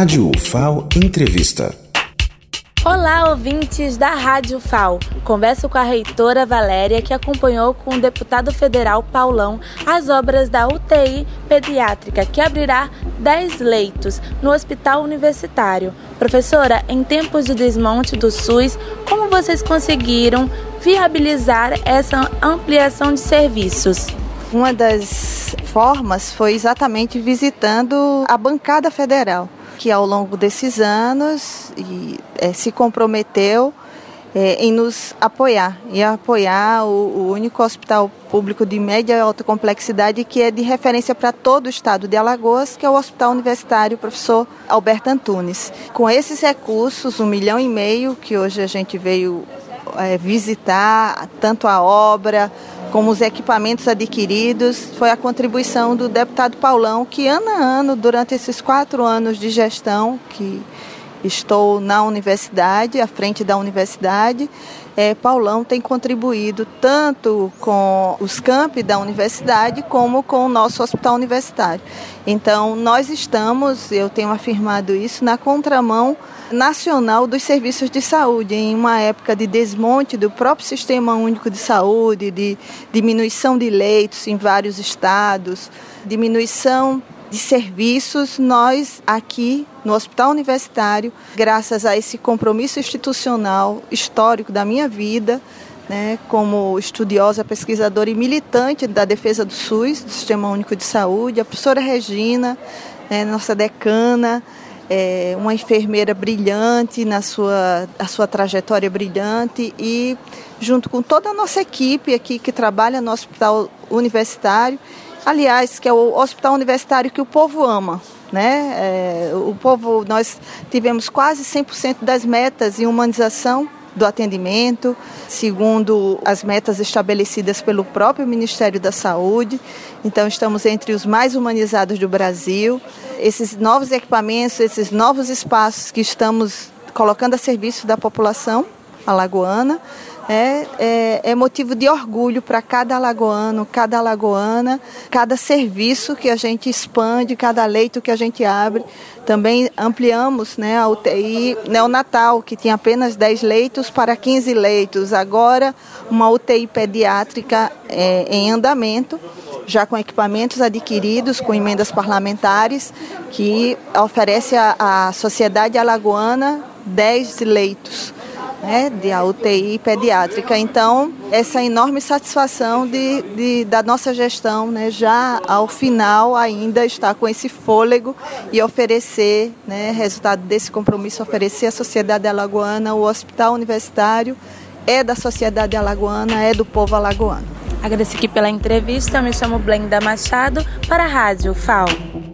Rádio UFAO Entrevista. Olá, ouvintes da Rádio FAO. Converso com a reitora Valéria, que acompanhou com o deputado federal Paulão as obras da UTI pediátrica, que abrirá 10 leitos no Hospital Universitário. Professora, em tempos de desmonte do SUS, como vocês conseguiram viabilizar essa ampliação de serviços? Uma das formas foi exatamente visitando a bancada federal, que ao longo desses anos e, é, se comprometeu é, em nos apoiar e apoiar o, o, único hospital público de média e alta complexidade que é de referência para todo o estado de Alagoas, que é o Hospital Universitário Professor Alberto Antunes. Com esses recursos, um milhão e meio que hoje a gente veio é, visitar, tanto a obra como os equipamentos adquiridos, foi a contribuição do deputado Paulão, que ano a ano, durante esses quatro anos de gestão que estou na universidade, à frente da universidade, é, Paulão tem contribuído tanto com os campi da universidade como com o nosso hospital universitário. Então, nós estamos, eu tenho afirmado isso, na contramão nacional dos serviços de saúde, em uma época de desmonte do próprio Sistema Único de Saúde, de diminuição de leitos em vários estados, diminuição de serviços, nós aqui no Hospital Universitário, graças a esse compromisso institucional histórico da minha vida, né, como estudiosa, pesquisadora e militante da defesa do SUS, do Sistema Único de Saúde, a professora Regina, né, nossa decana, é, uma enfermeira brilhante na sua, a sua trajetória brilhante e junto com toda a nossa equipe aqui que trabalha no Hospital Universitário, aliás, que é o hospital universitário que o povo ama. Né? É, o povo, nós tivemos quase 100% das metas em humanização do atendimento, segundo as metas estabelecidas pelo próprio Ministério da Saúde. Então, estamos entre os mais humanizados do Brasil. Esses novos equipamentos, esses novos espaços que estamos colocando a serviço da população alagoana, é, é, é motivo de orgulho para cada alagoano, cada alagoana, cada serviço que a gente expande, cada leito que a gente abre. Também ampliamos né, a UTI neonatal, que tinha apenas 10 leitos para 15 leitos. Agora, uma UTI pediátrica é, em andamento já com equipamentos adquiridos, com emendas parlamentares, que oferece à sociedade alagoana 10 leitos né, de a UTI pediátrica. Então, essa enorme satisfação de, de, da nossa gestão, né, já ao final ainda estar com esse fôlego e oferecer, né, resultado desse compromisso, oferecer à sociedade alagoana o hospital universitário é da sociedade alagoana, é do povo alagoano. Agradeço aqui pela entrevista, me chamo Blenda Machado para a Rádio FAO.